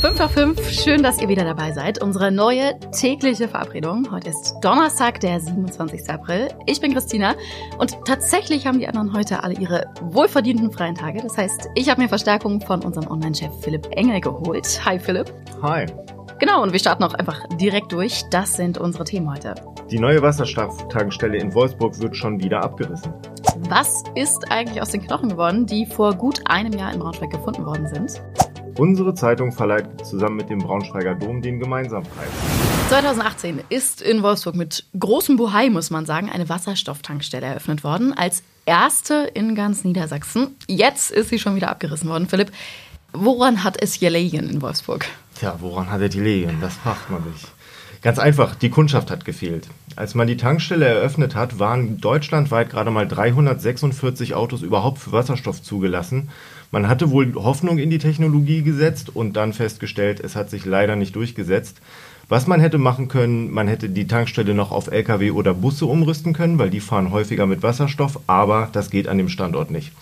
5 nach 5, schön, dass ihr wieder dabei seid. Unsere neue tägliche Verabredung. Heute ist Donnerstag, der 27. April. Ich bin Christina und tatsächlich haben die anderen heute alle ihre wohlverdienten freien Tage. Das heißt, ich habe mir Verstärkung von unserem Online-Chef Philipp Engel geholt. Hi Philipp. Hi. Genau, und wir starten auch einfach direkt durch. Das sind unsere Themen heute. Die neue Wasserstofftankstelle in Wolfsburg wird schon wieder abgerissen. Was ist eigentlich aus den Knochen geworden, die vor gut einem Jahr in Braunschweig gefunden worden sind? Unsere Zeitung verleiht zusammen mit dem Braunschweiger Dom den Gemeinsampreis. 2018 ist in Wolfsburg mit großem Buhai, muss man sagen, eine Wasserstofftankstelle eröffnet worden. Als erste in ganz Niedersachsen. Jetzt ist sie schon wieder abgerissen worden. Philipp, woran hat es gelegen in Wolfsburg? Tja, woran hat er die gelegen? Das fragt man sich. Ganz einfach, die Kundschaft hat gefehlt. Als man die Tankstelle eröffnet hat, waren deutschlandweit gerade mal 346 Autos überhaupt für Wasserstoff zugelassen. Man hatte wohl Hoffnung in die Technologie gesetzt und dann festgestellt, es hat sich leider nicht durchgesetzt. Was man hätte machen können, man hätte die Tankstelle noch auf Lkw oder Busse umrüsten können, weil die fahren häufiger mit Wasserstoff, aber das geht an dem Standort nicht.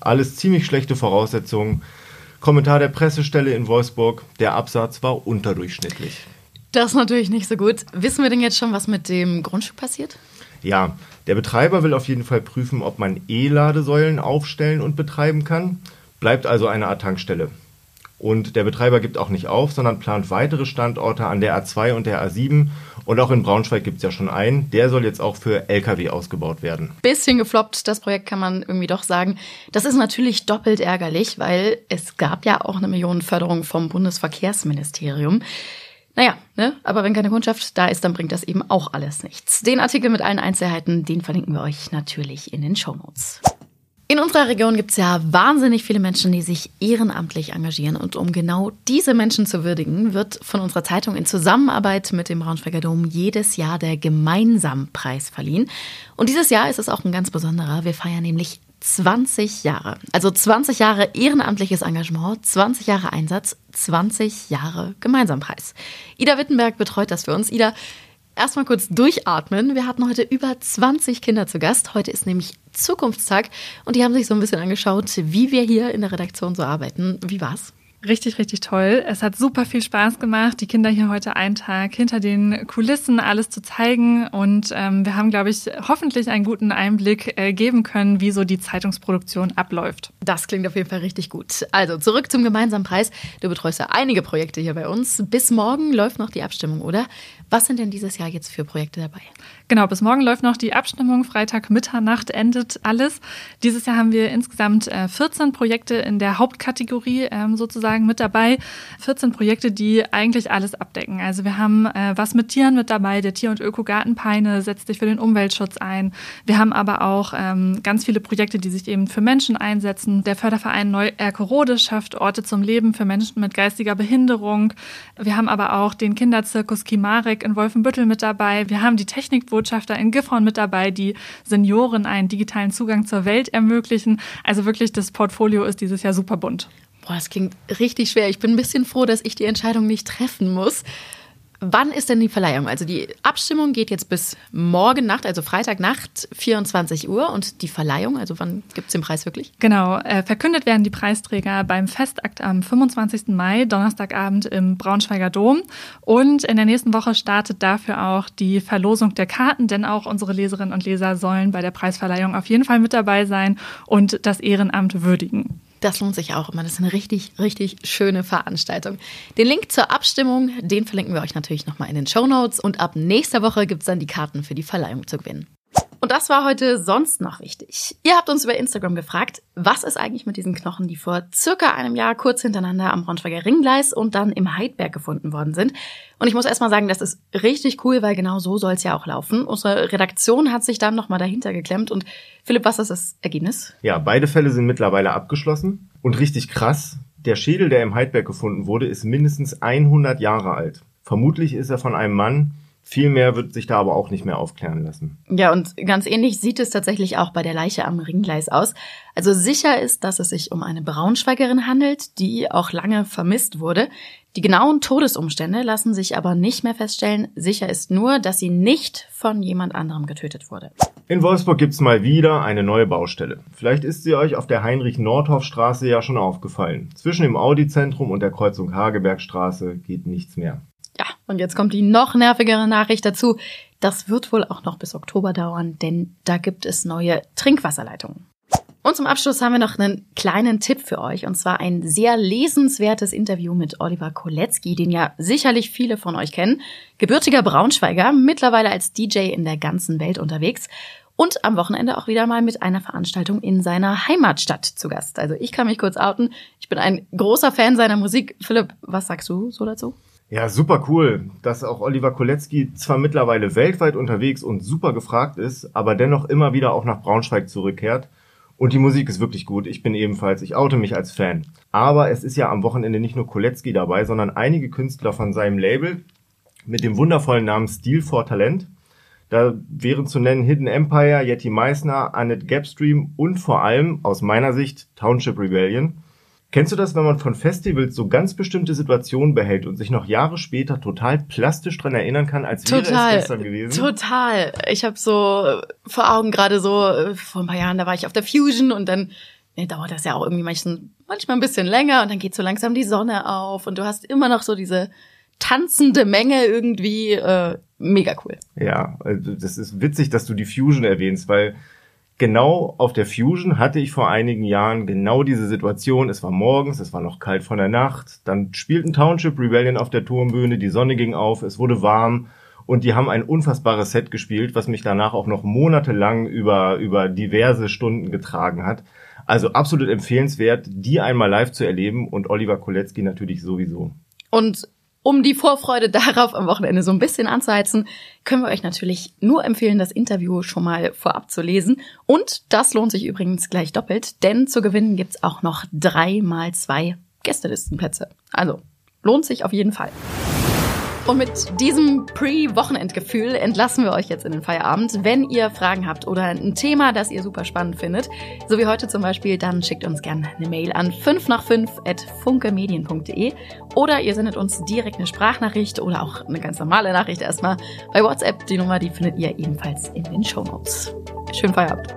Alles ziemlich schlechte Voraussetzungen. Kommentar der Pressestelle in Wolfsburg, der Absatz war unterdurchschnittlich. Das ist natürlich nicht so gut. Wissen wir denn jetzt schon, was mit dem Grundstück passiert? Ja, der Betreiber will auf jeden Fall prüfen, ob man E-Ladesäulen aufstellen und betreiben kann. Bleibt also eine Art Tankstelle. Und der Betreiber gibt auch nicht auf, sondern plant weitere Standorte an der A2 und der A7. Und auch in Braunschweig gibt es ja schon einen. Der soll jetzt auch für Lkw ausgebaut werden. Bisschen gefloppt, das Projekt kann man irgendwie doch sagen. Das ist natürlich doppelt ärgerlich, weil es gab ja auch eine Millionenförderung vom Bundesverkehrsministerium. Naja, ne? aber wenn keine Kundschaft da ist, dann bringt das eben auch alles nichts. Den Artikel mit allen Einzelheiten, den verlinken wir euch natürlich in den Show Notes. In unserer Region gibt es ja wahnsinnig viele Menschen, die sich ehrenamtlich engagieren. Und um genau diese Menschen zu würdigen, wird von unserer Zeitung in Zusammenarbeit mit dem Braunschweiger Dom jedes Jahr der Gemeinsampreis verliehen. Und dieses Jahr ist es auch ein ganz besonderer. Wir feiern nämlich 20 Jahre. Also 20 Jahre ehrenamtliches Engagement, 20 Jahre Einsatz, 20 Jahre Gemeinsampreis. Ida Wittenberg betreut das für uns. Ida, erstmal kurz durchatmen. Wir hatten heute über 20 Kinder zu Gast. Heute ist nämlich Zukunftstag und die haben sich so ein bisschen angeschaut, wie wir hier in der Redaktion so arbeiten. Wie war's? Richtig, richtig toll. Es hat super viel Spaß gemacht, die Kinder hier heute einen Tag hinter den Kulissen alles zu zeigen. Und ähm, wir haben, glaube ich, hoffentlich einen guten Einblick äh, geben können, wie so die Zeitungsproduktion abläuft. Das klingt auf jeden Fall richtig gut. Also zurück zum gemeinsamen Preis. Du betreust ja einige Projekte hier bei uns. Bis morgen läuft noch die Abstimmung, oder? Was sind denn dieses Jahr jetzt für Projekte dabei? Genau, bis morgen läuft noch die Abstimmung. Freitag Mitternacht endet alles. Dieses Jahr haben wir insgesamt 14 äh, Projekte in der Hauptkategorie ähm, sozusagen mit dabei. 14 Projekte, die eigentlich alles abdecken. Also wir haben äh, was mit Tieren mit dabei. Der Tier- und Ökogarten Peine setzt sich für den Umweltschutz ein. Wir haben aber auch ähm, ganz viele Projekte, die sich eben für Menschen einsetzen. Der Förderverein Neu-Erkerode schafft Orte zum Leben für Menschen mit geistiger Behinderung. Wir haben aber auch den Kinderzirkus Kimarek in Wolfenbüttel mit dabei. Wir haben die Technikbotschafter in Gifhorn mit dabei, die Senioren einen digitalen Zugang zur Welt ermöglichen. Also wirklich, das Portfolio ist dieses Jahr super bunt. Boah, das klingt richtig schwer. Ich bin ein bisschen froh, dass ich die Entscheidung nicht treffen muss. Wann ist denn die Verleihung? Also die Abstimmung geht jetzt bis morgen Nacht, also Freitagnacht, 24 Uhr. Und die Verleihung, also wann gibt es den Preis wirklich? Genau, äh, verkündet werden die Preisträger beim Festakt am 25. Mai, Donnerstagabend im Braunschweiger Dom. Und in der nächsten Woche startet dafür auch die Verlosung der Karten, denn auch unsere Leserinnen und Leser sollen bei der Preisverleihung auf jeden Fall mit dabei sein und das Ehrenamt würdigen. Das lohnt sich auch immer. Das ist eine richtig, richtig schöne Veranstaltung. Den Link zur Abstimmung, den verlinken wir euch natürlich nochmal in den Show Notes. Und ab nächster Woche gibt es dann die Karten für die Verleihung zu gewinnen. Und das war heute sonst noch wichtig. Ihr habt uns über Instagram gefragt, was ist eigentlich mit diesen Knochen, die vor circa einem Jahr kurz hintereinander am Braunschweiger Ringgleis und dann im Heidberg gefunden worden sind. Und ich muss erstmal sagen, das ist richtig cool, weil genau so soll es ja auch laufen. Unsere Redaktion hat sich dann nochmal dahinter geklemmt. Und Philipp, was ist das Ergebnis? Ja, beide Fälle sind mittlerweile abgeschlossen. Und richtig krass, der Schädel, der im Heidberg gefunden wurde, ist mindestens 100 Jahre alt. Vermutlich ist er von einem Mann, viel mehr wird sich da aber auch nicht mehr aufklären lassen. Ja, und ganz ähnlich sieht es tatsächlich auch bei der Leiche am Ringgleis aus. Also sicher ist, dass es sich um eine Braunschweigerin handelt, die auch lange vermisst wurde. Die genauen Todesumstände lassen sich aber nicht mehr feststellen. Sicher ist nur, dass sie nicht von jemand anderem getötet wurde. In Wolfsburg gibt's mal wieder eine neue Baustelle. Vielleicht ist sie euch auf der Heinrich-Nordhoff-Straße ja schon aufgefallen. Zwischen dem Audi-Zentrum und der Kreuzung Hagebergstraße geht nichts mehr. Und jetzt kommt die noch nervigere Nachricht dazu. Das wird wohl auch noch bis Oktober dauern, denn da gibt es neue Trinkwasserleitungen. Und zum Abschluss haben wir noch einen kleinen Tipp für euch, und zwar ein sehr lesenswertes Interview mit Oliver Kolecki, den ja sicherlich viele von euch kennen. Gebürtiger Braunschweiger, mittlerweile als DJ in der ganzen Welt unterwegs und am Wochenende auch wieder mal mit einer Veranstaltung in seiner Heimatstadt zu Gast. Also ich kann mich kurz outen. Ich bin ein großer Fan seiner Musik. Philipp, was sagst du so dazu? Ja, super cool, dass auch Oliver Kolecki zwar mittlerweile weltweit unterwegs und super gefragt ist, aber dennoch immer wieder auch nach Braunschweig zurückkehrt. Und die Musik ist wirklich gut. Ich bin ebenfalls, ich oute mich als Fan. Aber es ist ja am Wochenende nicht nur Kolecki dabei, sondern einige Künstler von seinem Label mit dem wundervollen Namen Stil for Talent. Da wären zu nennen Hidden Empire, Yeti Meissner, Annette Gapstream und vor allem aus meiner Sicht Township Rebellion. Kennst du das, wenn man von Festivals so ganz bestimmte Situationen behält und sich noch Jahre später total plastisch dran erinnern kann, als wäre Total, es gestern gewesen? total. Ich habe so äh, vor Augen gerade so, äh, vor ein paar Jahren, da war ich auf der Fusion und dann ne, dauert das ja auch irgendwie manchmal, manchmal ein bisschen länger und dann geht so langsam die Sonne auf und du hast immer noch so diese tanzende Menge irgendwie. Äh, mega cool. Ja, also das ist witzig, dass du die Fusion erwähnst, weil genau auf der Fusion hatte ich vor einigen Jahren genau diese Situation. Es war morgens, es war noch kalt von der Nacht. Dann spielten Township Rebellion auf der Turmbühne, die Sonne ging auf, es wurde warm und die haben ein unfassbares Set gespielt, was mich danach auch noch monatelang über, über diverse Stunden getragen hat. Also absolut empfehlenswert, die einmal live zu erleben und Oliver Kolecki natürlich sowieso. Und um die Vorfreude darauf am Wochenende so ein bisschen anzuheizen, können wir euch natürlich nur empfehlen, das Interview schon mal vorab zu lesen. Und das lohnt sich übrigens gleich doppelt, denn zu gewinnen gibt's auch noch drei mal zwei Gästelistenplätze. Also lohnt sich auf jeden Fall. Und mit diesem Pre-Wochenendgefühl entlassen wir euch jetzt in den Feierabend. Wenn ihr Fragen habt oder ein Thema, das ihr super spannend findet, so wie heute zum Beispiel, dann schickt uns gerne eine Mail an 5 nach 5 at funkemedien.de oder ihr sendet uns direkt eine Sprachnachricht oder auch eine ganz normale Nachricht erstmal bei WhatsApp. Die Nummer, die findet ihr ebenfalls in den Show Notes. Schönen Feierabend.